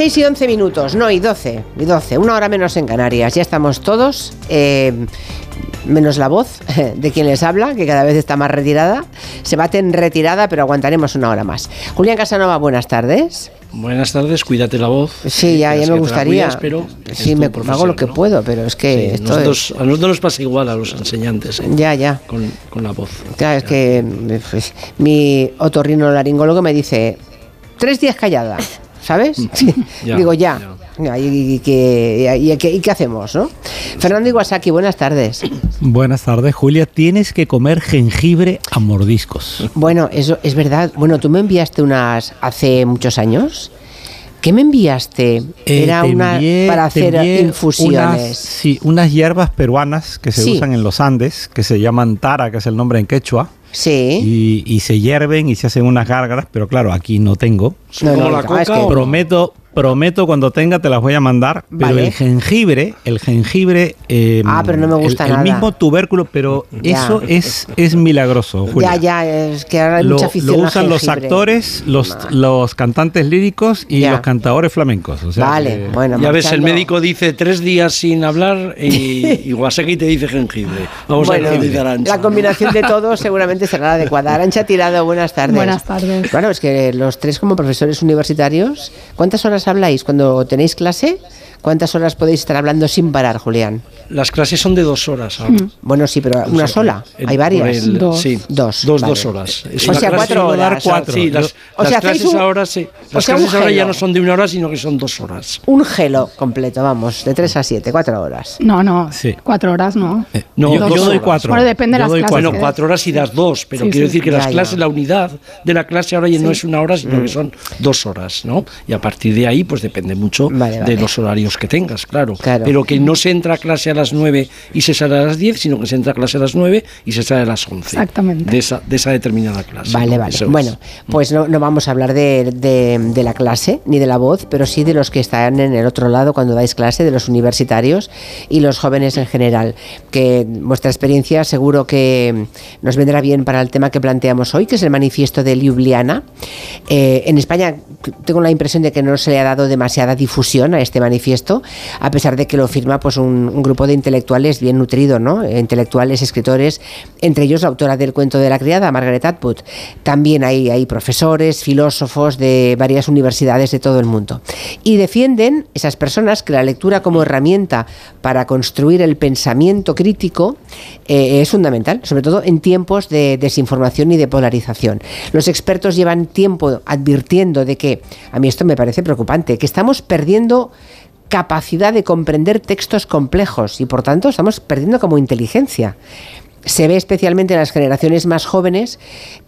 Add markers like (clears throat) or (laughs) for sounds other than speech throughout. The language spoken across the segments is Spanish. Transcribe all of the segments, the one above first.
6 y 11 minutos, no, y 12, y 12, una hora menos en Canarias. Ya estamos todos, eh, menos la voz (laughs) de quien les habla, que cada vez está más retirada. Se bate en retirada, pero aguantaremos una hora más. Julián Casanova, buenas tardes. Buenas tardes, cuídate la voz. Sí, ya, ya me gustaría. Pero sí, me hago lo que puedo, pero es que nosotros, a nosotros nos pasa igual a los enseñantes. ¿eh? Ya, ya. Con, con, la voz. Claro, es que pues, mi otorrino laringólogo me dice, tres días callada. ¿Sabes? (laughs) Digo, ya. ¿Y, qué, hacemos, no? Fernando Iwasaki, buenas tardes. (clears throat) Buenas tardes, Julia. Tienes que comer jengibre a mordiscos. Bueno, eso es verdad. Bueno, tú me enviaste unas hace muchos años. ¿Qué me enviaste? Eh, Era una para hacer infusiones. Unas, sí, unas hierbas peruanas que se usan en los Andes, que se llaman tara, que es el nombre en quechua. Sí. Y, y se hierven y se hacen unas gárgaras, pero claro, aquí no tengo. No, la coca, prometo, Prometo cuando tenga te las voy a mandar, pero el jengibre, el jengibre, em, ah, pero no me gusta el, mismo tubérculo, pero eso es es milagroso. Ya, ya, es que ahora hay lo, mucha afición Lo usan los actores, los, los cantantes líricos y los cantadores flamencos. vale, bueno. Ya ves, el médico dice tres días sin hablar y, (laughs) y te dice jengibre. Vamos a ver La combinación de todos seguramente será la adecuada. Arancha Tirado, buenas tardes. Buenas tardes. Bueno, es que los tres como profesores universitarios, ¿cuántas horas habláis cuando tenéis clase? ¿Cuántas horas podéis estar hablando sin parar, Julián? Las clases son de dos horas. Bueno, sí, pero una sola. Hay varias. dos. Sí, dos. Dos, horas. o sea, cuatro horas. Cuatro. Sí, las, o sea, clases ahora sí. Las clases ahora ya no son de una hora, sino que son dos horas. Un gelo completo, vamos, de tres a siete, cuatro horas. No, no. Sí. Cuatro horas no. Eh, no, yo, doy cuatro. Bueno, depende de las clases. Bueno, cuatro horas y das dos, pero quiero decir que las clases, la unidad de la clase ahora ya no es una hora, sino que mm. son dos horas, ¿no? Y a partir de ahí, pues depende mucho de los horarios que tengas, claro. Pero que no se entra a clase a las nueve y se sale a las 10, sino que se entra a clase a las 9 y se sale a las 11. Exactamente. De esa, de esa determinada clase. Vale, vale. Bueno, pues no, no, vamos a hablar de, de, la clase ni de la voz, pero sí de los que están en el otro lado cuando dais clase, de los universitarios y los jóvenes en general. Que vuestra experiencia seguro que nos vendrá bien para el tema que planteamos hoy, que es el manifiesto de Ljubljana. Eh, en España tengo la impresión de que no se le ha dado demasiada difusión a este manifiesto, a pesar de que lo firma pues un, grupo de intelectuales bien nutrido, ¿no? Intelectuales, escritores, entre ellos la autora del cuento de la criada, Margaret Atwood. También hay, hay profesores, filósofos de varias universidades de todo el mundo. Y defienden esas personas que la lectura como herramienta para construir el pensamiento crítico eh, es fundamental, sobre todo en tiempos de desinformación y de polarización. Los expertos llevan tiempo advirtiendo de que, a mí esto me parece preocupante, que estamos perdiendo capacidad de comprender textos complejos y por tanto estamos perdiendo como inteligencia. Se ve especialmente en las generaciones más jóvenes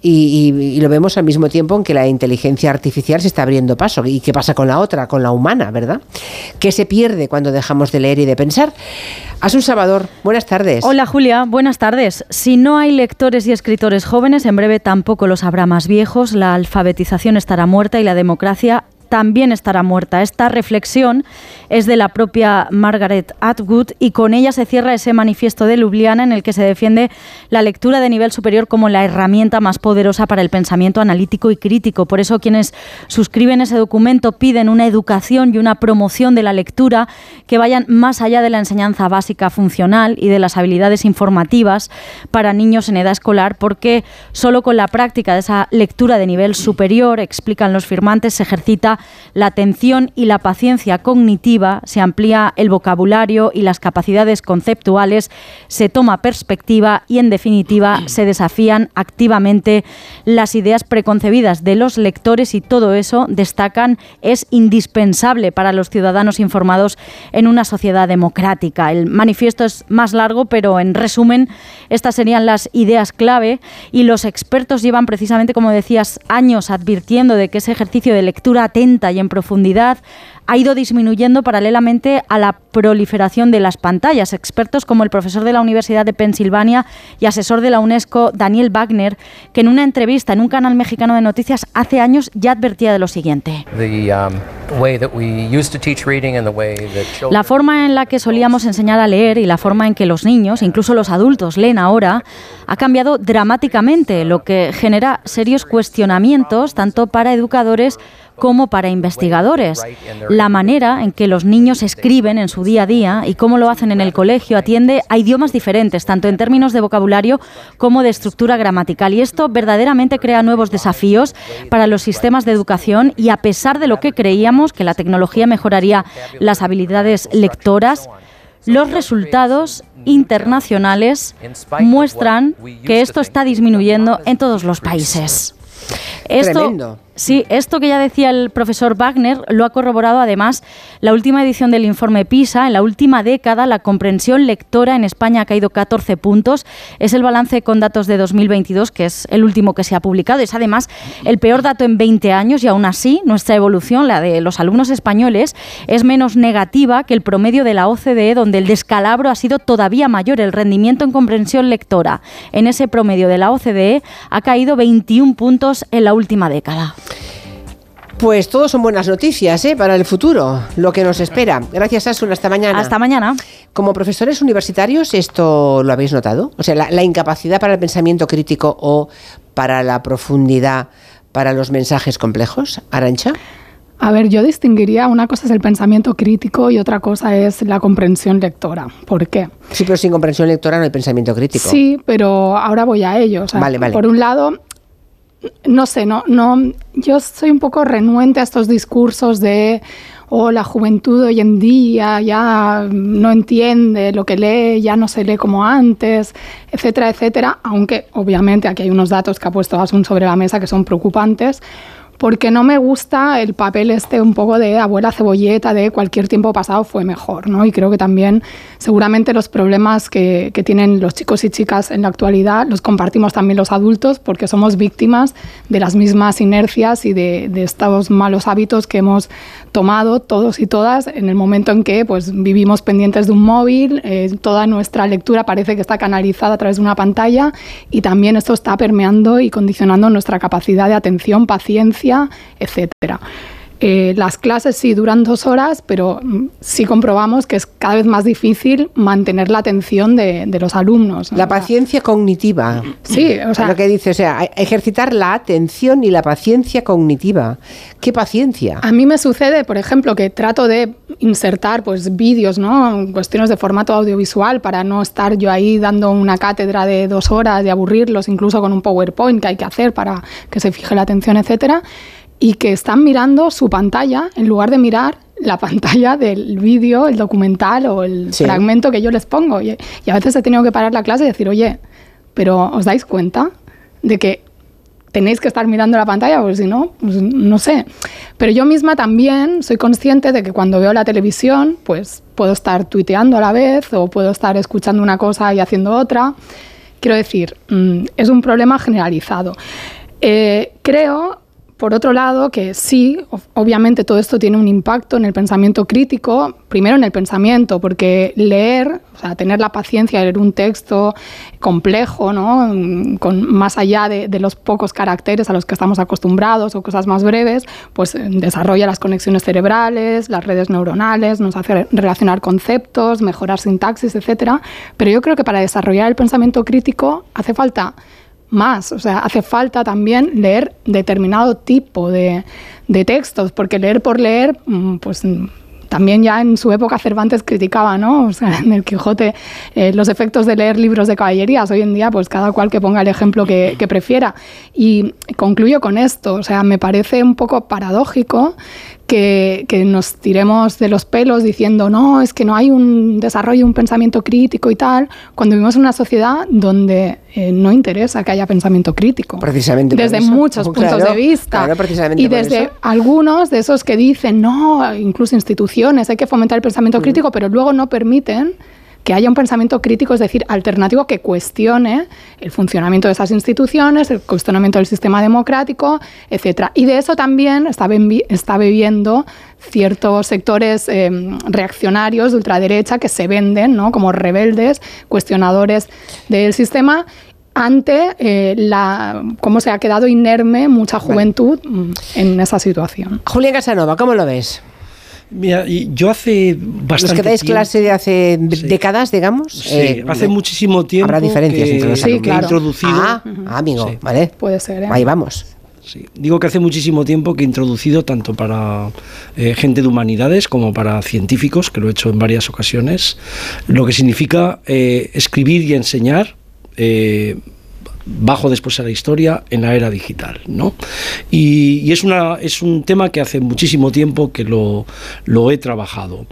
y, lo vemos al mismo tiempo en que la inteligencia artificial se está abriendo paso. ¿Y qué pasa con la otra, con la humana, verdad? ¿Qué se pierde cuando dejamos de leer y de pensar? Asun Salvador, buenas tardes. Hola Julia, buenas tardes. Si no hay lectores y escritores jóvenes, en breve tampoco los habrá más viejos, la alfabetización estará muerta y la democracia también estará muerta. Esta reflexión es de la propia Margaret Atwood y con ella se cierra ese manifiesto de Ljubljana en el que se defiende la lectura de nivel superior como la herramienta más poderosa para el pensamiento analítico y crítico. Por eso quienes suscriben ese documento piden una educación y una promoción de la lectura que vayan más allá de la enseñanza básica funcional y de las habilidades informativas para niños en edad escolar, porque solo con la práctica de esa lectura de nivel superior, explican los firmantes, se ejercita la atención y la paciencia cognitiva, se amplía el vocabulario y las capacidades conceptuales, se toma perspectiva y, en definitiva, se desafían activamente las ideas preconcebidas de los lectores y todo eso, destacan, es indispensable para los ciudadanos informados en una sociedad democrática. El manifiesto es más largo, pero en resumen, estas serían las ideas clave y los expertos llevan precisamente, como decías, años advirtiendo de que ese ejercicio de lectura atenta y en profundidad ha ido disminuyendo paralelamente a la proliferación de las pantallas. Expertos como el profesor de la Universidad de Pensilvania y asesor de la UNESCO, Daniel Wagner, que en una entrevista en un canal mexicano de noticias hace años ya advertía de lo siguiente. La forma en la que solíamos enseñar a leer y la forma en que los niños, incluso los adultos, leen ahora, ha cambiado dramáticamente, lo que genera serios cuestionamientos tanto para educadores como para investigadores. La manera en que los niños escriben en su día a día y cómo lo hacen en el colegio atiende a idiomas diferentes, tanto en términos de vocabulario como de estructura gramatical. Y esto verdaderamente crea nuevos desafíos para los sistemas de educación y a pesar de lo que creíamos que la tecnología mejoraría las habilidades lectoras, los resultados internacionales muestran que esto está disminuyendo en todos los países. Sí, esto que ya decía el profesor Wagner lo ha corroborado además la última edición del informe PISA. En la última década la comprensión lectora en España ha caído 14 puntos. Es el balance con datos de 2022, que es el último que se ha publicado. Es además el peor dato en 20 años y aún así nuestra evolución, la de los alumnos españoles, es menos negativa que el promedio de la OCDE, donde el descalabro ha sido todavía mayor. El rendimiento en comprensión lectora en ese promedio de la OCDE ha caído 21 puntos en la última década. Pues todo son buenas noticias ¿eh? para el futuro, lo que nos espera. Gracias, Asun. Hasta mañana. Hasta mañana. Como profesores universitarios, ¿esto lo habéis notado? O sea, la, incapacidad para el pensamiento crítico o para la profundidad para los mensajes complejos. Arancha. A ver, yo distinguiría, una cosa es el pensamiento crítico y otra cosa es la comprensión lectora. ¿Por qué? Sí, pero sin comprensión lectora no hay pensamiento crítico. Sí, pero ahora voy a ello. vale, vale. Por un lado, no sé, no, no, yo soy un poco renuente a estos discursos de o oh, la juventud hoy en día ya no entiende lo que lee, ya no se lee como antes, etcétera, etcétera, aunque obviamente aquí hay unos datos que ha puesto Asun sobre la mesa que son preocupantes, porque no me gusta el papel este un poco de abuela cebolleta de cualquier tiempo pasado fue mejor, ¿no? Y creo que también seguramente los problemas que, tienen los chicos y chicas en la actualidad los compartimos también los adultos porque somos víctimas de las mismas inercias y de, estos malos hábitos que hemos tomado todos y todas en el momento en que pues, vivimos pendientes de un móvil, eh, toda nuestra lectura parece que está canalizada a través de una pantalla y también esto está permeando y condicionando nuestra capacidad de atención, paciencia, etcétera. Eh, las clases sí duran dos horas, pero mm, sí comprobamos que es cada vez más difícil mantener la atención de, los alumnos. La paciencia cognitiva. Sí, o sea. Lo que dice, o sea, ejercitar la atención y la paciencia cognitiva. ¿Qué paciencia? A mí me sucede, por ejemplo, que trato de insertar pues vídeos, ¿no? Cuestiones de formato audiovisual para no estar yo ahí dando una cátedra de dos horas, de aburrirlos, incluso con un PowerPoint que hay que hacer para que se fije la atención, etcétera y que están mirando su pantalla en lugar de mirar la (laughs) pantalla del vídeo, el documental o el fragmento que yo les pongo. Y, a veces he tenido que parar la clase y decir, oye, pero ¿os dais cuenta de que tenéis que estar mirando la pantalla? Porque si no, pues no sé. Pero yo misma también soy consciente de que cuando veo la televisión, pues puedo estar tuiteando a la vez o puedo estar escuchando una cosa y haciendo otra. Quiero decir, mm, es un problema generalizado. Eh, creo por otro lado, que sí, obviamente todo esto tiene un impacto en el pensamiento crítico, primero en el pensamiento, porque leer, o sea, tener la paciencia de leer un texto complejo, ¿no? Con, más allá de, los pocos caracteres a los que estamos acostumbrados o cosas más breves, pues eh, desarrolla las conexiones cerebrales, las redes neuronales, nos hace relacionar conceptos, mejorar sintaxis, etc. Pero yo creo que para desarrollar el pensamiento crítico hace falta más. O sea, hace falta también leer determinado tipo de, de textos, porque leer por leer, mm, pues también ya en su época Cervantes criticaba, ¿no? O sea, (laughs) en el Quijote eh, los efectos de leer libros de caballerías. Hoy en día, pues cada cual que ponga el ejemplo que, prefiera. Y concluyo con esto, o sea, me parece un poco paradójico que, nos tiremos de los pelos diciendo, no, es que no hay un desarrollo, un pensamiento crítico y tal, cuando vivimos en una sociedad donde eh, no interesa que haya pensamiento crítico. Precisamente. Desde muchos puntos de vista. y desde algunos de esos que dicen, no, incluso instituciones, hay que fomentar el pensamiento mm. crítico, pero luego no permiten que haya un pensamiento crítico, es decir, alternativo que cuestione el funcionamiento de esas instituciones, el cuestionamiento del sistema democrático, etc. Y de eso también está, está bebiendo ciertos sectores em, reaccionarios de ultraderecha que se venden ¿no? como rebeldes, cuestionadores del sistema ante eh, la, cómo se ha quedado inerme mucha juventud mm, en esa situación. Julián Casanova, ¿cómo lo ves? Mira, yo hace bastante Los que dais clase de hace décadas, digamos. Sí, eh, hace muchísimo tiempo. Habrá diferencias entre los que, he introducido. Ah, amigo, ¿vale? Puede ser. ¿eh? Ahí vamos. Digo que hace muchísimo tiempo que he introducido tanto para eh, gente de humanidades como para científicos, que lo he hecho en varias ocasiones, lo que significa eh, escribir y enseñar. Eh, bajo después a la historia en la era digital. ¿no? Y, es, una, es un tema que hace muchísimo tiempo que lo, lo he trabajado.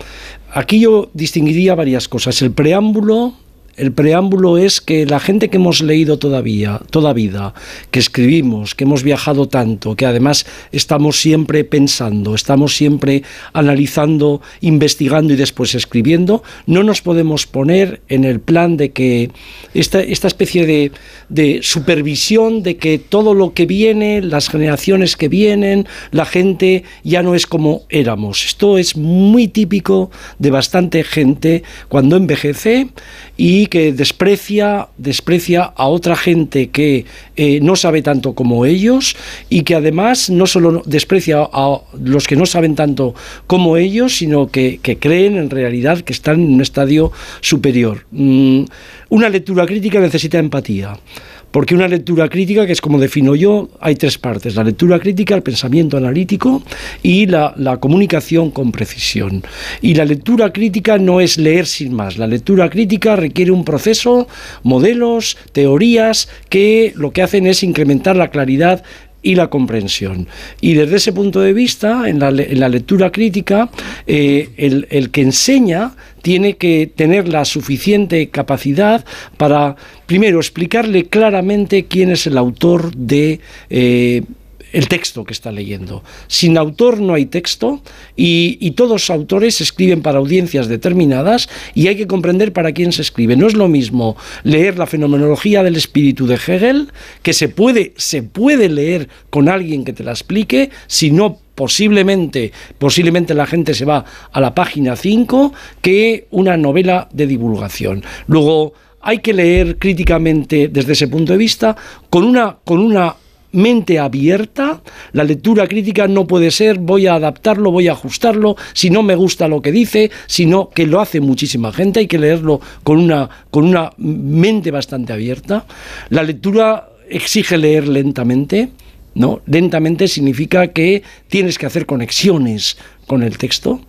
Aquí yo distinguiría varias cosas. El preámbulo el preámbulo es que la gente que hemos leído todavía, toda vida, que escribimos, que hemos viajado tanto, que además estamos siempre pensando, estamos siempre analizando, investigando y después escribiendo, no nos podemos poner en el plan de que esta, especie de, de supervisión de que todo lo que viene, las generaciones que vienen, la gente ya no es como éramos. Esto es muy típico de bastante gente cuando envejece y que desprecia, desprecia a otra gente que eh, no sabe tanto como ellos y que además no solo desprecia a los que no saben tanto como ellos, sino que, creen en realidad que están en un estadio superior. Mm, una lectura crítica necesita empatía. Porque una lectura crítica, que es como defino yo, hay tres partes. La lectura crítica, el pensamiento analítico y la, comunicación con precisión. Y la lectura crítica no es leer sin más. La lectura crítica requiere un proceso, modelos, teorías, que lo que hacen es incrementar la claridad y la comprensión. Y desde ese punto de vista, en la, lectura crítica, eh, el, que enseña tiene que tener la suficiente capacidad para, primero, explicarle claramente quién es el autor de... Eh, el texto que está leyendo. Sin autor no hay texto y, todos los autores escriben para audiencias determinadas y hay que comprender para quién se escribe. No es lo mismo leer la fenomenología del espíritu de Hegel, que se puede, se puede leer con alguien que te la explique, sino posiblemente, posiblemente la gente se va a la página 5, que una novela de divulgación. Luego, hay que leer críticamente desde ese punto de vista con una, con una mente abierta, la lectura crítica no puede ser voy a adaptarlo, voy a ajustarlo, si no me gusta lo que dice, sino que lo hace muchísima gente, hay que leerlo con una, con una mente bastante abierta. La lectura exige leer lentamente, ¿no? Lentamente significa que tienes que hacer conexiones con el texto.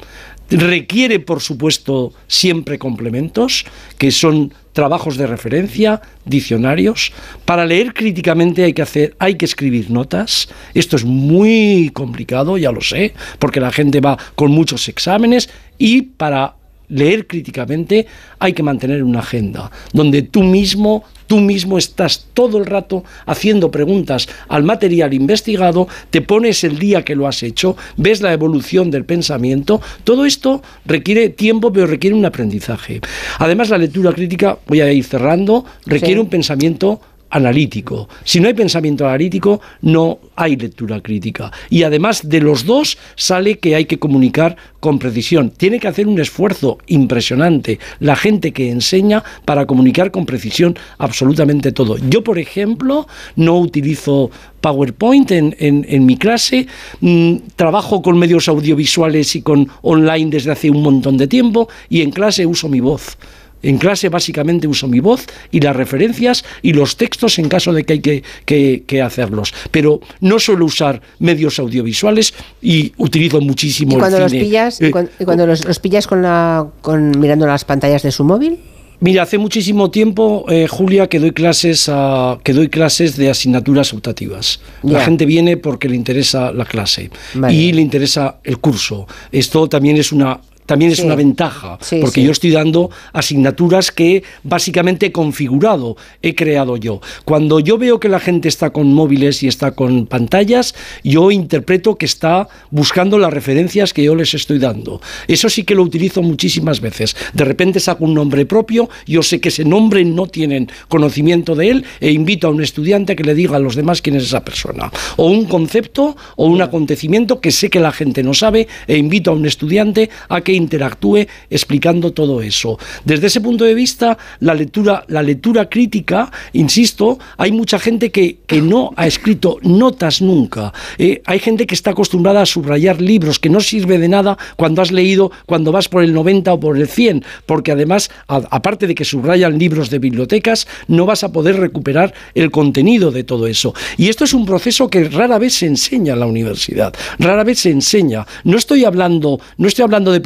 Requiere, por supuesto, siempre complementos, que son trabajos de referencia, diccionarios. Para leer críticamente hay que hacer, hay que escribir notas. Esto es muy complicado, ya lo sé, porque la gente va con muchos exámenes y para leer críticamente hay que mantener una agenda donde tú mismo tú mismo estás todo el rato haciendo preguntas al material investigado, te pones el día que lo has hecho, ves la evolución del pensamiento, todo esto requiere tiempo, pero requiere un aprendizaje. Además, la lectura crítica, voy a ir cerrando, requiere un pensamiento analítico. Si no hay pensamiento analítico, no hay lectura crítica. Y además de los dos sale que hay que comunicar con precisión. Tiene que hacer un esfuerzo impresionante la gente que enseña para comunicar con precisión absolutamente todo. Yo, por ejemplo, no utilizo PowerPoint en, mi clase, mm, trabajo con medios audiovisuales y con online desde hace un montón de tiempo y en clase uso mi voz. En clase básicamente uso mi voz y las referencias y los textos en caso de que hay que, hacerlos. Pero no suelo usar medios audiovisuales y utilizo muchísimo ¿Y cuando los pillas, eh, cuando, los, pillas con la, con, mirando las pantallas de su móvil? Mira, hace muchísimo tiempo, eh, Julia, que doy clases a, que doy clases de asignaturas optativas. La gente viene porque le interesa la clase y le interesa el curso. Esto también es una también es una ventaja, porque yo estoy dando asignaturas que básicamente he configurado, he creado yo. Cuando yo veo que la gente está con móviles y está con pantallas, yo interpreto que está buscando las referencias que yo les estoy dando. Eso sí que lo utilizo muchísimas veces. De repente saco un nombre propio, yo sé que ese nombre no tienen conocimiento de él e invito a un estudiante a que le diga a los demás quién es esa persona. O un concepto o un acontecimiento que sé que la gente no sabe e invito a un estudiante a que interactúe explicando todo eso. Desde ese punto de vista, la lectura, la lectura crítica, insisto, hay mucha gente que, que no ha escrito notas nunca. Eh, hay gente que está acostumbrada a subrayar libros, que no sirve de nada cuando has leído, cuando vas por el 90 o por el 100, porque además, aparte de que subrayan libros de bibliotecas, no vas a poder recuperar el contenido de todo eso. Y esto es un proceso que rara vez se enseña en la universidad, rara vez se enseña. No estoy hablando, no estoy hablando de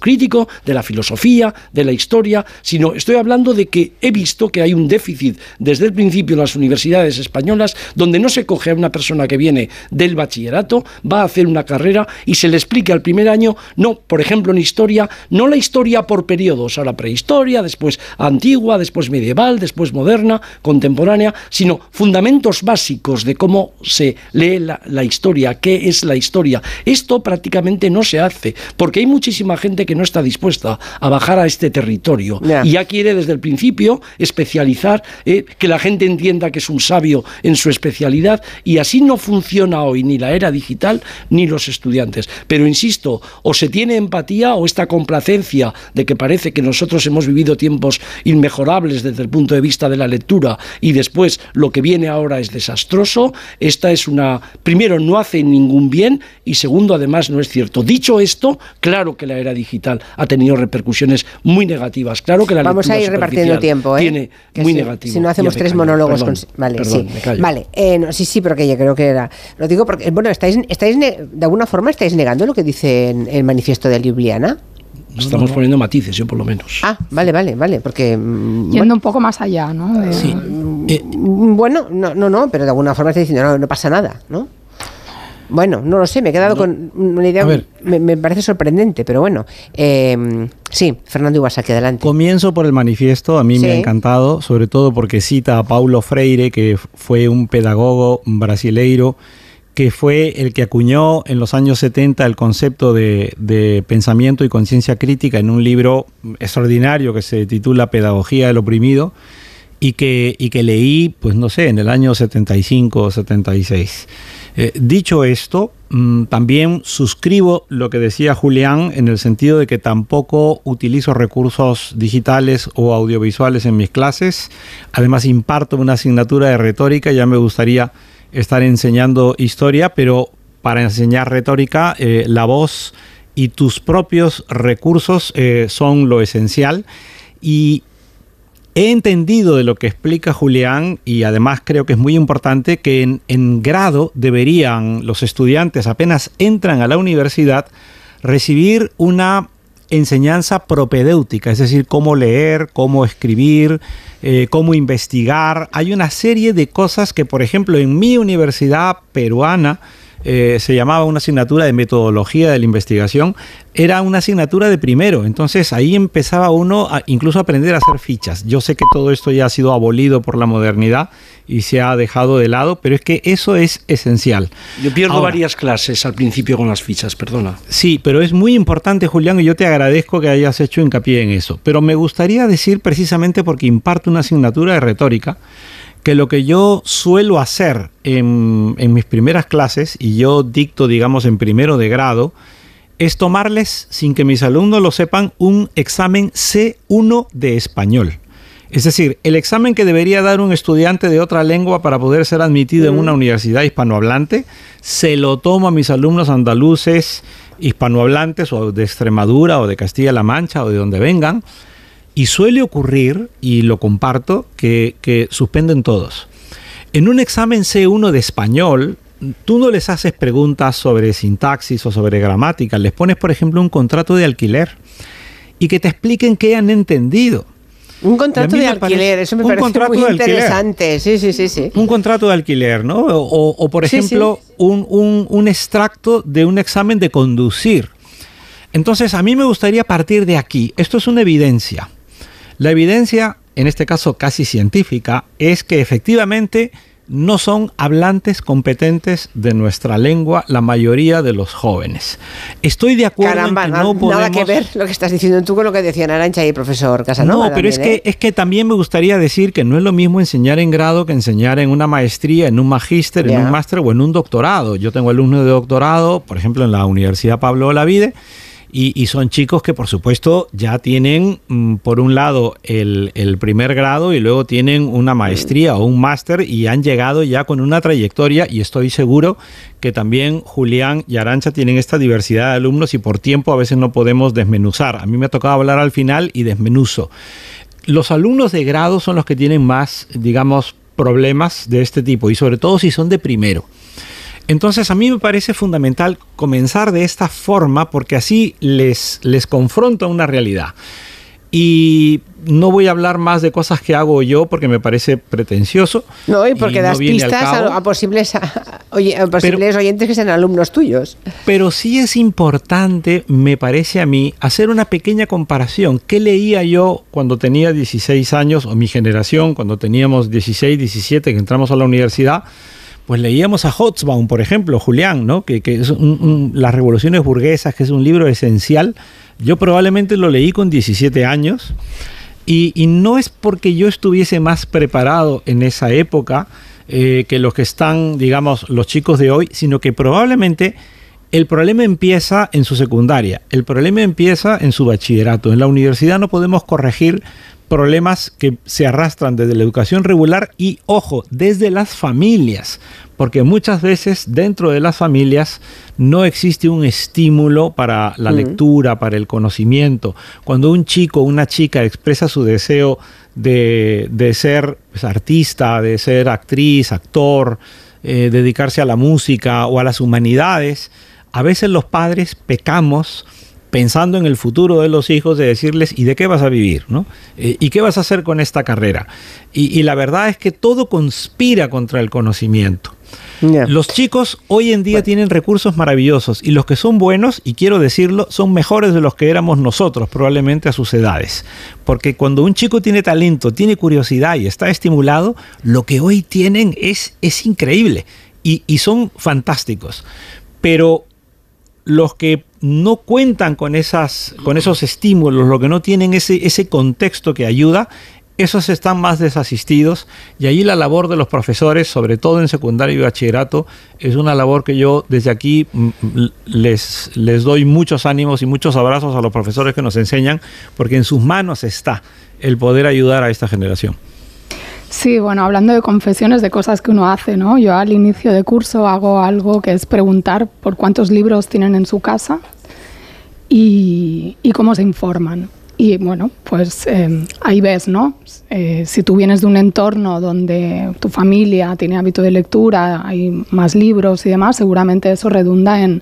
crítico, de la filosofía, de la historia, sino estoy hablando de que he visto que hay un déficit desde el principio en las universidades españolas donde no se coge a una persona que viene del bachillerato, va a hacer una carrera y se le explique al primer año, no, por ejemplo en historia, no la historia por periodos, ahora prehistoria, después antigua, después medieval, después moderna, contemporánea, sino fundamentos básicos de cómo se lee la, historia, qué es la historia. Esto prácticamente no se hace, porque hay muchísima gente que no está dispuesta a bajar a este territorio y ya quiere desde el principio especializar, eh, que la gente entienda que es un sabio en su especialidad y así no funciona hoy ni la era digital ni los estudiantes. Pero insisto, o se tiene empatía o esta complacencia de que parece que nosotros hemos vivido tiempos inmejorables desde el punto de vista de la lectura y después lo que viene ahora es desastroso, esta es una, primero, no hace ningún bien y segundo, además, no es cierto. Dicho esto, claro que la era digital ha tenido repercusiones muy negativas. Claro que la Vamos a ir repartiendo tiempo, ¿eh? Tiene muy negativo. Si no hacemos tres monólogos. Vale, sí. Vale, eh, sí, sí, pero que yo creo que era. Lo digo porque, bueno, estáis, estáis de alguna forma estáis negando lo que dice en el manifiesto de Ljubljana. Estamos poniendo matices, yo por lo menos. Ah, vale, vale, vale, porque... Mm, Yendo un poco más allá, ¿no? Sí. Eh, bueno, no, no, no, pero de alguna forma está diciendo, no, no pasa nada, ¿no? Bueno, no lo sé, me he quedado con una idea, me, parece sorprendente, pero bueno. Eh, sí, Fernando Iwasaki, adelante. Comienzo por el manifiesto, a mí me ha encantado, sobre todo porque cita a Paulo Freire, que fue un pedagogo brasileiro que fue el que acuñó en los años 70 el concepto de, pensamiento y conciencia crítica en un libro extraordinario que se titula Pedagogía del Oprimido y que, y que leí, pues no sé, en el año 75 o 76. Eh, dicho esto, mm, también suscribo lo que decía Julián en el sentido de que tampoco utilizo recursos digitales o audiovisuales en mis clases. Además, imparto una asignatura de retórica, ya me gustaría estar enseñando historia, pero para enseñar retórica, eh, la voz y tus propios recursos eh, son lo esencial. Y he entendido de lo que explica Julián y además creo que es muy importante que en, grado deberían los estudiantes apenas entran a la universidad recibir una enseñanza propedéutica, es decir, cómo leer, cómo escribir, eh, cómo investigar. Hay una serie de cosas que, por ejemplo, en mi universidad peruana, eh, se llamaba una asignatura de metodología de la investigación, era una asignatura de primero. Entonces ahí empezaba uno a incluso a aprender a hacer fichas. Yo sé que todo esto ya ha sido abolido por la modernidad y se ha dejado de lado, pero es que eso es esencial. Yo pierdo varias clases al principio con las fichas, perdona. Sí, pero es muy importante, Julián, y yo te agradezco que hayas hecho hincapié en eso. Pero me gustaría decir precisamente porque imparto una asignatura de retórica, que lo que yo suelo hacer en, mis primeras clases, y yo dicto, digamos, en primero de grado, es tomarles, sin que mis alumnos lo sepan, un examen C1 de español. Es decir, el examen que debería dar un estudiante de otra lengua para poder ser admitido en una universidad hispanohablante, se lo tomo a mis alumnos andaluces, hispanohablantes o de Extremadura o de Castilla-La Mancha o de donde vengan, y suele ocurrir, y lo comparto, que, suspenden todos. En un examen C1 de español, tú no les haces preguntas sobre sintaxis o sobre gramática, les pones, por ejemplo, un contrato de alquiler y que te expliquen qué han entendido. Un contrato de alquiler, eso me parece muy interesante. Sí, sí, sí, sí. Un contrato de alquiler, ¿no? O, por ejemplo, Un, un extracto de un examen de conducir. Entonces, a mí me gustaría partir de aquí. Esto es una evidencia. La evidencia, en este caso casi científica, es que efectivamente no son hablantes competentes de nuestra lengua la mayoría de los jóvenes. Estoy de acuerdo en que no podemos... nada que ver lo que estás diciendo tú con lo que decían Arancha y el profesor Casanova. No, pero es que, ¿eh? es que también me gustaría decir que no es lo mismo enseñar en grado que enseñar en una maestría, en un magíster, en un máster o en un doctorado. Yo tengo alumnos de doctorado, por ejemplo, en la Universidad Pablo Olavide, Y, son chicos que por supuesto ya tienen mm, por un lado el, el, primer grado y luego tienen una maestría o un máster y han llegado ya con una trayectoria y estoy seguro que también Julián y Arancha tienen esta diversidad de alumnos y por tiempo a veces no podemos desmenuzar. A mí me ha tocado hablar al final y desmenuzo. Los alumnos de grado son los que tienen más, digamos, problemas de este tipo y sobre todo si son de primero. Entonces a mí me parece fundamental comenzar de esta forma porque así les, les confronto una realidad. Y no voy a hablar más de cosas que hago yo porque me parece pretencioso. No, y porque das pistas a, posibles, posibles oyentes que sean alumnos tuyos. Pero sí es importante, me parece a mí, hacer una pequeña comparación. ¿Qué leía yo cuando tenía 16 años, o mi generación, cuando teníamos 16, 17, que entramos a la universidad? Pues leíamos a Hobsbawm, por ejemplo, Julián, ¿no? que, es Las revoluciones burguesas, que es un libro esencial. Yo probablemente lo leí con 17 años y, no es porque yo estuviese más preparado en esa época eh, que los que están, digamos, los chicos de hoy, sino que probablemente el problema empieza en su secundaria, el problema empieza en su bachillerato. En la universidad no podemos corregir problemas que se arrastran desde la educación regular y, ojo, desde las familias, porque muchas veces dentro de las familias no existe un estímulo para la lectura, para el conocimiento. Cuando un chico o una chica expresa su deseo de, ser pues, artista, de ser actriz, actor, eh, dedicarse a la música o a las humanidades, a veces los padres pecamos pensando en el futuro de los hijos, de decirles, ¿y de qué vas a vivir? ¿no? Eh, ¿Y qué vas a hacer con esta carrera? Y, la verdad es que todo conspira contra el conocimiento. Los chicos hoy en día tienen recursos maravillosos y los que son buenos, y quiero decirlo, son mejores de los que éramos nosotros probablemente a sus edades. Porque cuando un chico tiene talento, tiene curiosidad y está estimulado, lo que hoy tienen es, es increíble y, y son fantásticos. Pero los que no cuentan con, esas, con esos estímulos, los que no tienen ese, ese contexto que ayuda, esos están más desasistidos y ahí la labor de los profesores, sobre todo en secundario y bachillerato, es una labor que yo desde aquí mm, mm, les, les doy muchos ánimos y muchos abrazos a los profesores que nos enseñan, porque en sus manos está el poder ayudar a esta generación. Sí, bueno, hablando de confesiones de cosas que uno hace, ¿no? Yo al inicio de curso hago algo que es preguntar por cuántos libros tienen en su casa y, cómo se informan. Y bueno, pues eh, ahí ves, ¿no? Eh, si tú vienes de un entorno donde tu familia tiene hábito de lectura, hay más libros y demás, seguramente eso redunda en,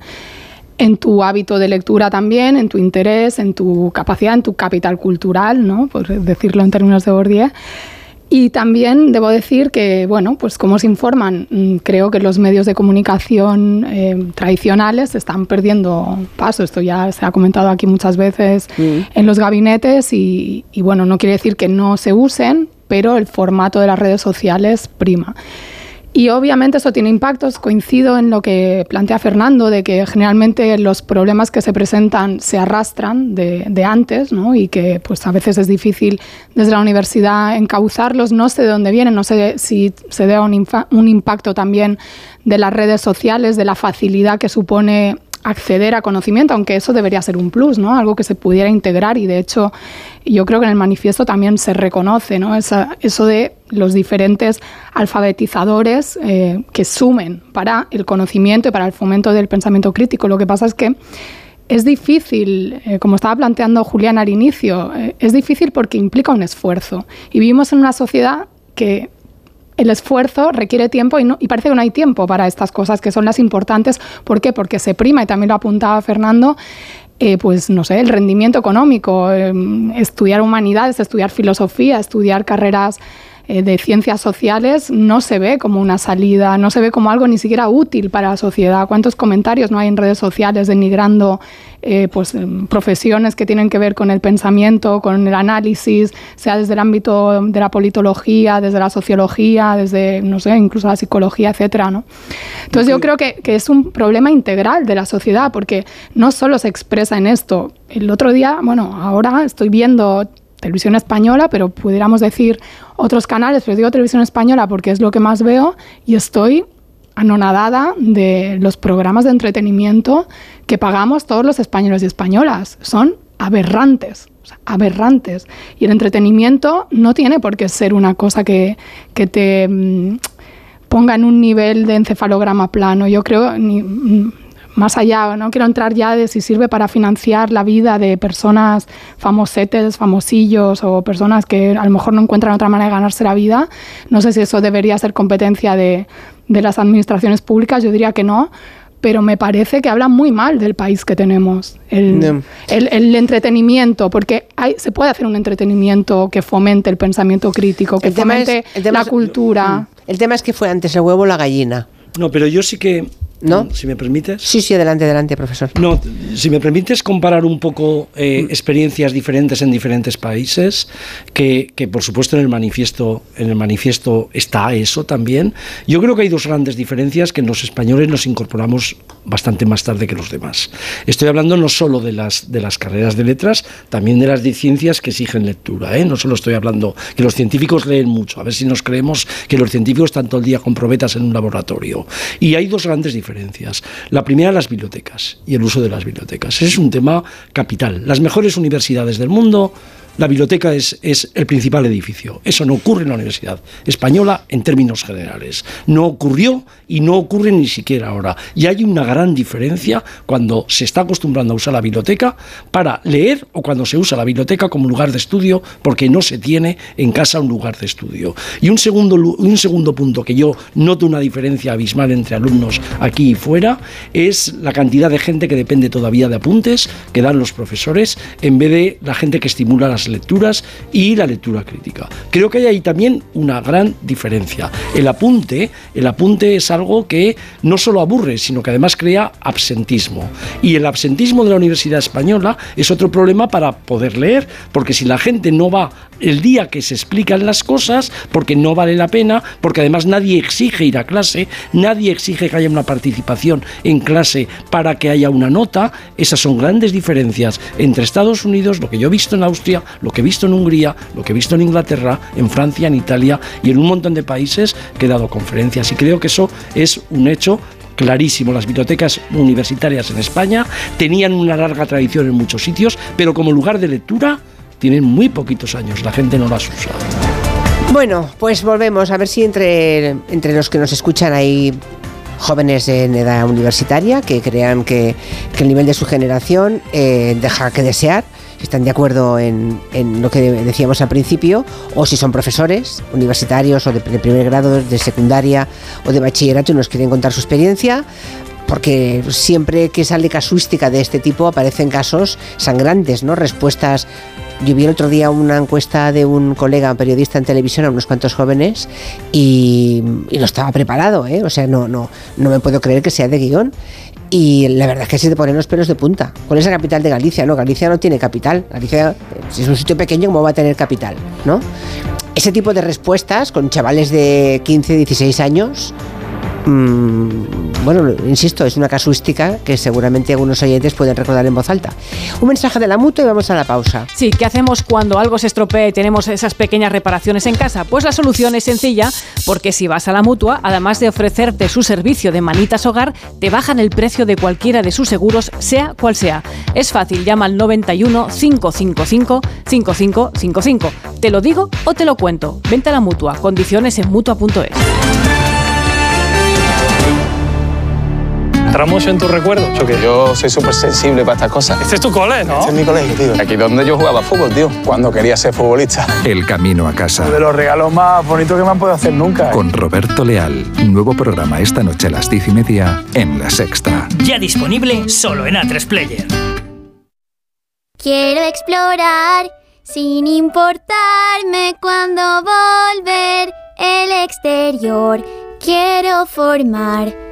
en tu hábito de lectura también, en tu interés, en tu capacidad, en tu capital cultural, ¿no? Por decirlo en términos de Bourdieu. Y también debo decir que, bueno, pues cómo se informan, mm, creo que los medios de comunicación eh, tradicionales están perdiendo paso. Esto ya se ha comentado aquí muchas veces en los gabinetes y, y, bueno, no quiere decir que no se usen, pero el formato de las redes sociales prima. Y obviamente eso tiene impactos. Coincido en lo que plantea Fernando, de que generalmente los problemas que se presentan se arrastran de, antes ¿no? y que pues, a veces es difícil desde la universidad encauzarlos. No sé de dónde vienen, no sé si se debe a un, un impacto también de las redes sociales, de la facilidad que supone acceder a conocimiento, aunque eso debería ser un plus, ¿no? Algo que se pudiera integrar y de hecho yo creo que en el manifiesto también se reconoce, ¿no? eso de los diferentes alfabetizadores eh, que sumen para el conocimiento y para el fomento del pensamiento crítico. Lo que pasa es que es difícil, eh, como estaba planteando Julián al inicio, eh, es difícil porque implica un esfuerzo. Y vivimos en una sociedad que el esfuerzo requiere tiempo y, y, parece que no hay tiempo para estas cosas que son las importantes. ¿Por qué? Porque se prima, y también lo apuntaba Fernando, pues no sé, el rendimiento económico, estudiar humanidades, estudiar filosofía, estudiar carreras eh, de ciencias sociales no se ve como una salida, no se ve como algo ni siquiera útil para la sociedad. ¿Cuántos comentarios no hay en redes sociales denigrando eh, pues, profesiones que tienen que ver con el pensamiento, con el análisis, sea desde el ámbito de la politología, desde la sociología, desde, no sé, incluso la psicología, etcétera, ¿no? Entonces yo creo que, que es un problema integral de la sociedad, porque no solo se expresa en esto. El otro día, bueno, ahora estoy viendo televisión española, pero pudiéramos decir otros canales, pero digo televisión española porque es lo que más veo y estoy anonadada de los programas de entretenimiento que pagamos todos los españoles y españolas. Son aberrantes, aberrantes. Y el entretenimiento no tiene por qué ser una cosa que, que te mm, ponga en un nivel de encefalograma plano. Yo creo, ni, mm, más allá, no quiero entrar ya de si sirve para financiar la vida de personas famosetes, famosillos o personas que a lo mejor no encuentran otra manera de ganarse la vida. No sé si eso debería ser competencia de, de las administraciones públicas, yo diría que no, pero me parece que habla muy mal del país que tenemos, el, el, entretenimiento, porque hay, se puede hacer un entretenimiento que fomente el pensamiento crítico, que fomente la cultura. El tema es que fue antes el huevo o la gallina. No, pero yo sí que ¿No? Si me permites. Sí, sí, adelante, adelante, profesor. No, si me permites comparar un poco eh, mm. experiencias diferentes en diferentes países, que, que, por supuesto en el manifiesto, en el manifiesto está eso también. Yo creo que hay dos grandes diferencias que en los españoles nos incorporamos bastante más tarde que los demás. Estoy hablando no solo de las, de las carreras de letras, también de las de ciencias que exigen lectura. ¿eh? No solo estoy hablando que los científicos leen mucho, a ver si nos creemos que los científicos están todo el día con probetas en un laboratorio. Y hay dos grandes diferencias la primera, las bibliotecas y el uso de las bibliotecas. Ese es un tema capital. Las mejores universidades del mundo la biblioteca es, es, el principal edificio. Eso no ocurre en la Universidad Española en términos generales. No ocurrió y no ocurre ni siquiera ahora. Y hay una gran diferencia cuando se está acostumbrando a usar la biblioteca para leer o cuando se usa la biblioteca como lugar de estudio porque no se tiene en casa un lugar de estudio. Y un segundo, un segundo punto que yo noto una diferencia abismal entre alumnos aquí y fuera es la cantidad de gente que depende todavía de apuntes que dan los profesores en vez de la gente que estimula las lecturas y la lectura crítica. Creo que hay ahí también una gran diferencia. El apunte, el apunte es algo que no solo aburre, sino que además crea absentismo. Y el absentismo de la Universidad Española es otro problema para poder leer, porque si la gente no va el día que se explican las cosas, porque no vale la pena, porque además nadie exige ir a clase, nadie exige que haya una participación en clase para que haya una nota, esas son grandes diferencias entre Estados Unidos, lo que yo he visto en Austria, lo que he visto en Hungría, lo que he visto en Inglaterra, en Francia, en Italia y en un montón de países que he dado conferencias. Y creo que eso es un hecho clarísimo. Las bibliotecas universitarias en España tenían una larga tradición en muchos sitios, pero como lugar de lectura tienen muy poquitos años. La gente no las usa. Bueno, pues volvemos a ver si entre, entre los que nos escuchan hay jóvenes en edad universitaria que crean que, el nivel de su generación eh, deja que desear están de acuerdo en, lo que decíamos al principio, o si son profesores universitarios o de, primer grado, de secundaria o de bachillerato y nos quieren contar su experiencia, porque siempre que sale casuística de este tipo aparecen casos sangrantes, ¿no? Respuestas. Yo vi el otro día una encuesta de un colega periodista en televisión a unos cuantos jóvenes y, y no estaba preparado, ¿eh? O sea, no, no, no me puedo creer que sea de guion. Y la verdad es que se te ponen los pelos de punta. ¿Cuál es la capital de Galicia? No, Galicia no tiene capital. Galicia, si es un sitio pequeño, ¿cómo va a tener capital? ¿No? Ese tipo de respuestas con chavales de 15, 16 años, Mm, bueno, insisto, es una casuística que seguramente algunos oyentes pueden recordar en voz alta. Un mensaje de la mutua y vamos a la pausa. Sí, ¿qué hacemos cuando algo se estropea y tenemos esas pequeñas reparaciones en casa? Pues la solución es sencilla, porque si vas a la mutua, además de ofrecerte su servicio de manitas hogar, te bajan el precio de cualquiera de sus seguros, sea cual sea. Es fácil, llama al 91 555 5555. Te lo digo o te lo cuento. Vente a la mutua. Condiciones en mutua.es. ¿Entramos en tus recuerdos o qué? Yo soy súper sensible para estas cosas. Este es tu cole, ¿no? Este es mi colegio, tío. Aquí donde yo jugaba fútbol, tío. Cuando quería ser futbolista. El camino a casa. De los regalos más bonitos que me han podido hacer nunca. ¿eh? Con Roberto Leal. Nuevo programa esta noche a las diez y media en La Sexta. Ya disponible solo en A3 Player. Quiero explorar sin importarme cuando volver el exterior. Quiero formar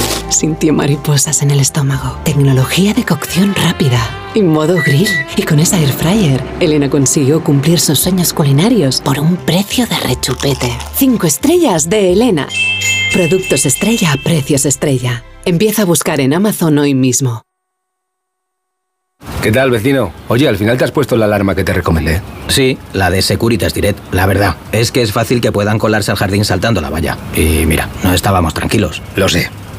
Sintió mariposas en el estómago. Tecnología de cocción rápida. Y modo grill. Y con esa air fryer, Elena consiguió cumplir sus sueños culinarios por un precio de rechupete. Cinco estrellas de Elena. Productos estrella a precios estrella. Empieza a buscar en Amazon hoy mismo. ¿Qué tal, vecino? Oye, al final te has puesto la alarma que te recomendé. Sí, la de Securitas Direct. La verdad, es que es fácil que puedan colarse al jardín saltando la valla. Y mira, no estábamos tranquilos. Lo sé.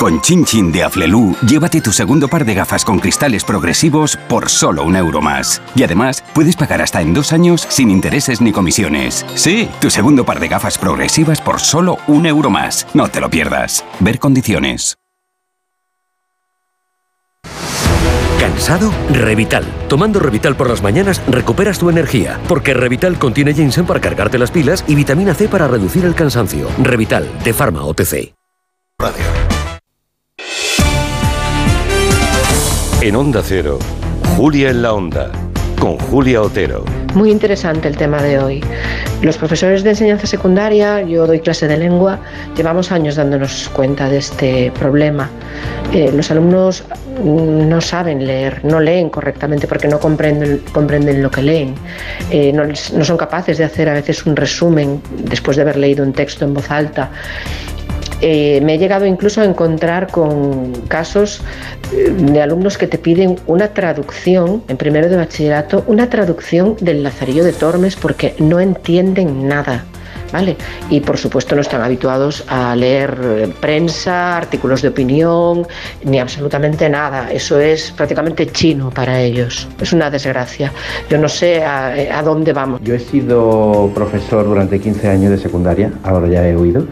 Con Chin Chin de Aflelu, llévate tu segundo par de gafas con cristales progresivos por solo un euro más. Y además, puedes pagar hasta en dos años sin intereses ni comisiones. Sí, tu segundo par de gafas progresivas por solo un euro más. No te lo pierdas. Ver condiciones. ¿Cansado? Revital. Tomando Revital por las mañanas recuperas tu energía, porque Revital contiene ginseng para cargarte las pilas y vitamina C para reducir el cansancio. Revital, de Pharma OTC. Radio. En Onda Cero, Julia en la Onda, con Julia Otero. Muy interesante el tema de hoy. Los profesores de enseñanza secundaria, yo doy clase de lengua, llevamos años dándonos cuenta de este problema. Eh, los alumnos no saben leer, no leen correctamente porque no comprenden, lo que leen, eh, no son capaces de hacer a veces un resumen después de haber leído un texto en voz alta eh, me he llegado incluso a encontrar con casos eh, de alumnos que te piden una traducción, en primero de bachillerato, una traducción del Lazarillo de Tormes porque no entienden nada. ¿Vale? Y por supuesto no están habituados a leer eh, prensa, artículos de opinión, ni absolutamente nada. Eso es prácticamente chino para ellos. Es una desgracia. Yo no sé a, a dónde vamos. Yo he sido profesor durante 15 años de secundaria, ahora ya he oído,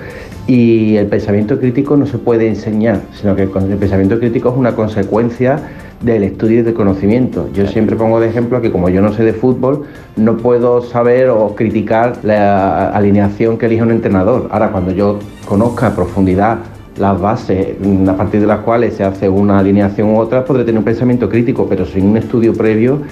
y el pensamiento crítico no se puede enseñar, sino que el pensamiento crítico es una consecuencia del estudio y del conocimiento. Yo siempre pongo de ejemplo que como yo no sé de fútbol, no puedo saber o criticar la alineación que elige un entrenador. Ahora, cuando yo conozca a profundidad las bases a partir de las cuales se hace una alineación u otra, podré tener un pensamiento crítico, pero sin un estudio previo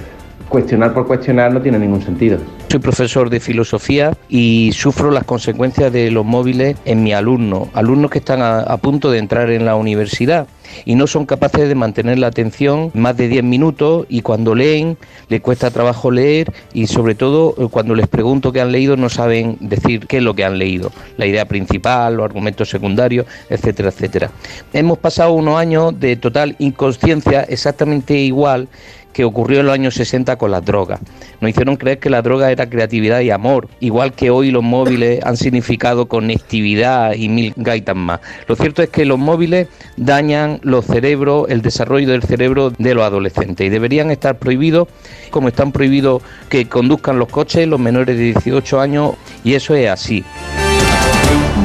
cuestionar por cuestionar no tiene ningún sentido. Soy profesor de filosofía y sufro las consecuencias de los móviles en mi alumno, alumnos que están a, punto de entrar en la universidad y no son capaces de mantener la atención más de 10 minutos y cuando leen les cuesta trabajo leer y sobre todo eh, cuando les pregunto qué han leído no saben decir qué es lo que han leído, la idea principal, los argumentos secundarios, etcétera, etcétera. Hemos pasado unos años de total inconsciencia exactamente igual que ocurrió en los años 60 con las drogas. Nos hicieron creer que la droga era creatividad y amor, igual que hoy los móviles (laughs) han significado conectividad y mil gaitas más. Lo cierto es que los móviles dañan los cerebros, el desarrollo del cerebro de los adolescentes y deberían estar prohibidos, como están prohibidos que conduzcan los coches los menores de 18 años y eso es así.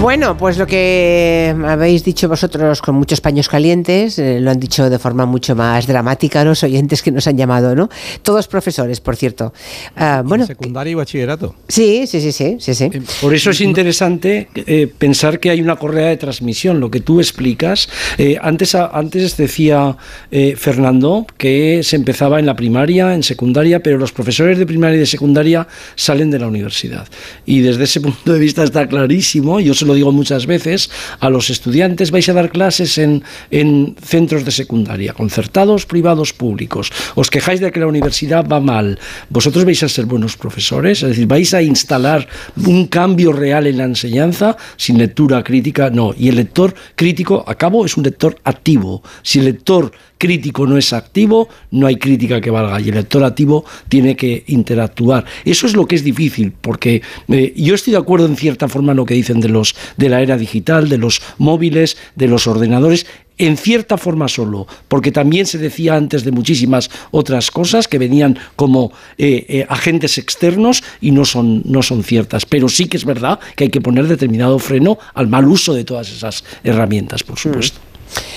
Bueno, pues lo que habéis dicho vosotros con muchos paños calientes, eh, lo han dicho de forma mucho más dramática los oyentes que nos han llamado, ¿no? Todos profesores, por cierto. Uh, bueno, secundaria y bachillerato. Sí, sí, sí, sí, sí, sí. Eh, por eso es interesante eh, pensar que hay una correa de transmisión, lo que tú explicas. antes, antes decía Fernando que se empezaba en la primaria, en secundaria, pero los profesores de primaria y de secundaria salen de la universidad. Y desde ese (laughs) punto de vista está clarísimo, yo se lo digo muchas veces, a los estudiantes vais a dar clases en, en centros de secundaria, concertados, privados, públicos. Os quejáis de que la universidad va mal. Vosotros vais a ser buenos profesores, es decir, vais a instalar un cambio real en la enseñanza sin lectura crítica, no. Y el lector crítico, a cabo, es un lector activo. Si el lector crítico no es activo, no hay crítica que valga y el lector activo tiene que interactuar. Eso es lo que es difícil, porque eh, yo estoy de acuerdo en cierta forma en lo que dicen de los de la era digital, de los móviles, de los ordenadores, en cierta forma solo, porque también se decía antes de muchísimas otras cosas que venían como eh, eh, agentes externos y no son, no son ciertas. Pero sí que es verdad que hay que poner determinado freno al mal uso de todas esas herramientas, por supuesto.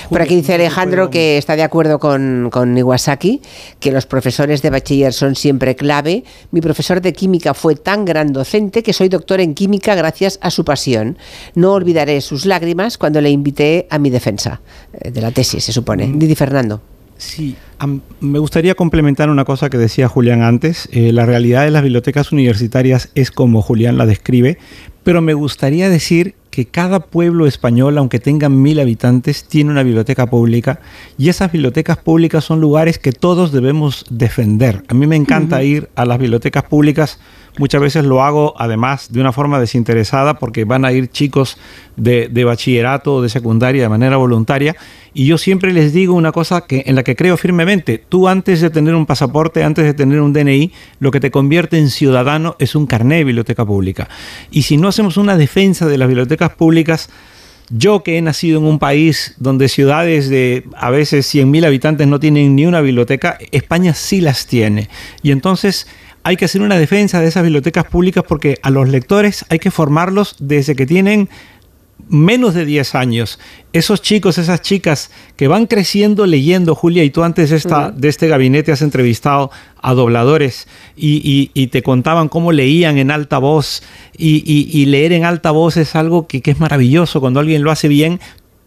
Por aquí dice Alejandro que está de acuerdo con, con Iwasaki, que los profesores de bachiller son siempre clave. Mi profesor de química fue tan gran docente que soy doctor en química gracias a su pasión. No olvidaré sus lágrimas cuando le invité a mi defensa eh, de la tesis, se supone. Mm. Didi Fernando. Sí, me gustaría complementar una cosa que decía Julián antes. Eh, la realidad de las bibliotecas universitarias es como Julián la describe, pero me gustaría decir que cada pueblo español, aunque tenga mil habitantes, tiene una biblioteca pública y esas bibliotecas públicas son lugares que todos debemos defender. A mí me encanta ir a las bibliotecas públicas, muchas veces lo hago además de una forma desinteresada porque van a ir chicos de, bachillerato o de secundaria de manera voluntaria y yo siempre les digo una cosa que, en la que creo firmemente, tú antes de tener un pasaporte, antes de tener un DNI, lo que te convierte en ciudadano es un carné de biblioteca pública. Y si no hacemos una defensa de las bibliotecas públicas, yo que he nacido en un país donde ciudades de a veces 100.000 habitantes no tienen ni una biblioteca, España sí las tiene. Y entonces hay que hacer una defensa de esas bibliotecas públicas porque a los lectores hay que formarlos desde que tienen menos de 10 años, esos chicos, esas chicas que van creciendo leyendo, Julia, y tú antes de, esta, de este gabinete has entrevistado a dobladores y, te contaban cómo leían en alta voz y, leer en alta voz es algo que, que es maravilloso cuando alguien lo hace bien.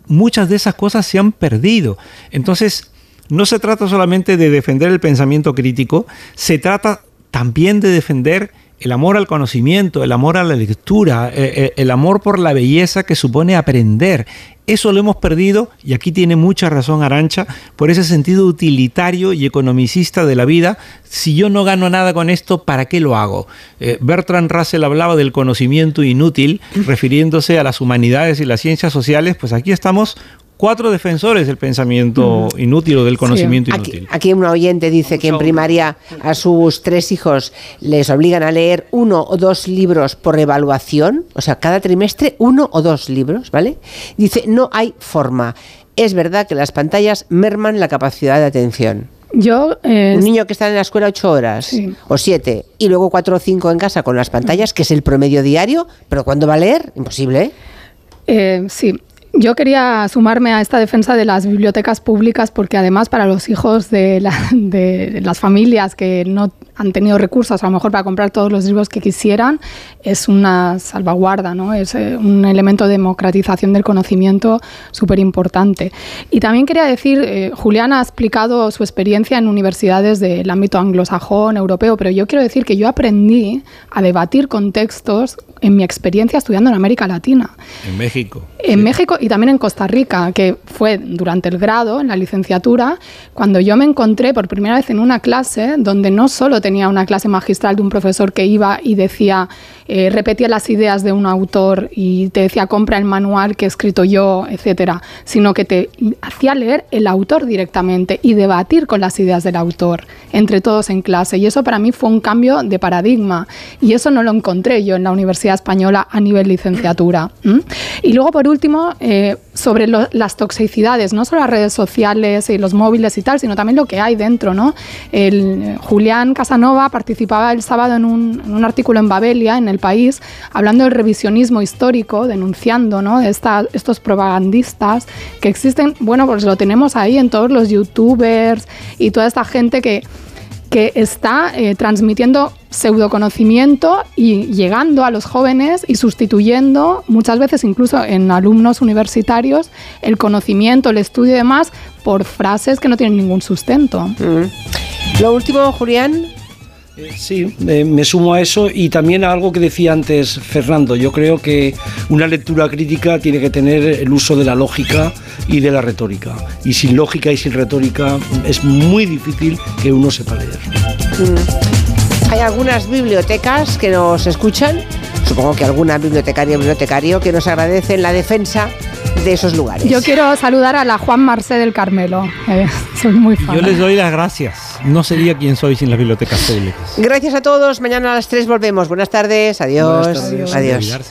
Muchas de esas cosas se han perdido. Entonces, no se trata solamente de defender el pensamiento crítico, se trata también de defender el amor al conocimiento, el amor a la lectura, eh, eh, el amor por la belleza que supone aprender. Eso lo hemos perdido, y aquí tiene mucha razón Arancha, por ese sentido utilitario y economicista de la vida. Si yo no gano nada con esto, ¿para qué lo hago? Eh, Bertrand Russell hablaba del conocimiento inútil, (laughs) refiriéndose a las humanidades y las ciencias sociales, pues aquí estamos cuatro defensores del pensamiento inútil o del conocimiento inútil. Aquí, un oyente dice que en primaria a sus tres hijos les obligan a leer uno o dos libros por evaluación, o sea, cada trimestre uno o dos libros, ¿vale? Dice, no hay forma. Es verdad que las pantallas merman la capacidad de atención. Yo, eh, un niño que está en la escuela ocho horas o siete y luego cuatro o cinco en casa con las pantallas, que es el promedio diario, pero ¿cuándo va a leer? Imposible. ¿eh? eh sí, yo quería sumarme a esta defensa de las bibliotecas públicas porque además para los hijos (laughs) de, las familias que no han tenido recursos a lo mejor para comprar todos los libros que quisieran es una salvaguarda, ¿no? es eh, un elemento de democratización del conocimiento súper importante. Y también quería decir, eh, Julián ha explicado su experiencia en universidades del ámbito anglosajón, europeo, pero yo quiero decir que yo aprendí a debatir contextos en mi experiencia estudiando en América Latina. En México. En México y también en Costa Rica, que fue durante el grado, en la licenciatura, cuando yo me encontré por primera vez en una clase donde no solo tenía una clase magistral de un profesor que iba y decía, eh, repetía las ideas de un autor y te decía, compra el manual que he escrito yo, etcétera, sino que te hacía leer el autor directamente y debatir con las ideas del autor entre todos en clase. Y eso para mí fue un cambio de paradigma. Y eso no lo encontré yo en la Universidad Española a nivel licenciatura. Y luego, por último, eh, sobre las toxicidades, no solo las redes sociales y los móviles y tal, sino también lo que hay dentro. ¿no? El, Julián Casanova participaba el sábado en un, artículo en Babelia, en El País, hablando del revisionismo histórico, denunciando ¿no? estos propagandistas que existen. Bueno, pues lo tenemos ahí en todos los youtubers y toda esta gente que que está eh, transmitiendo pseudoconocimiento y llegando a los jóvenes y sustituyendo muchas veces incluso en alumnos universitarios el conocimiento, el estudio y demás por frases que no tienen ningún sustento. Mm. Lo último, Julián, eh, sí, me sumo a eso y también a algo que decía antes Fernando. Yo creo que una lectura crítica tiene que tener el uso de la lógica y de la retórica. Y sin lógica y sin retórica es muy difícil que uno sepa leer. Mm. Hay algunas bibliotecas que nos escuchan, supongo que alguna bibliotecaria o bibliotecario que nos agradecen la defensa de esos lugares. Yo quiero saludar a la Juan Marcé del Carmelo. Eh, (laughs) soy muy fan. Yo les doy las gracias. No sería quien soy sin las bibliotecas públicas. Gracias a todos. Mañana a las 3 volvemos. Buenas tardes. Adiós. Adiós. Adiós.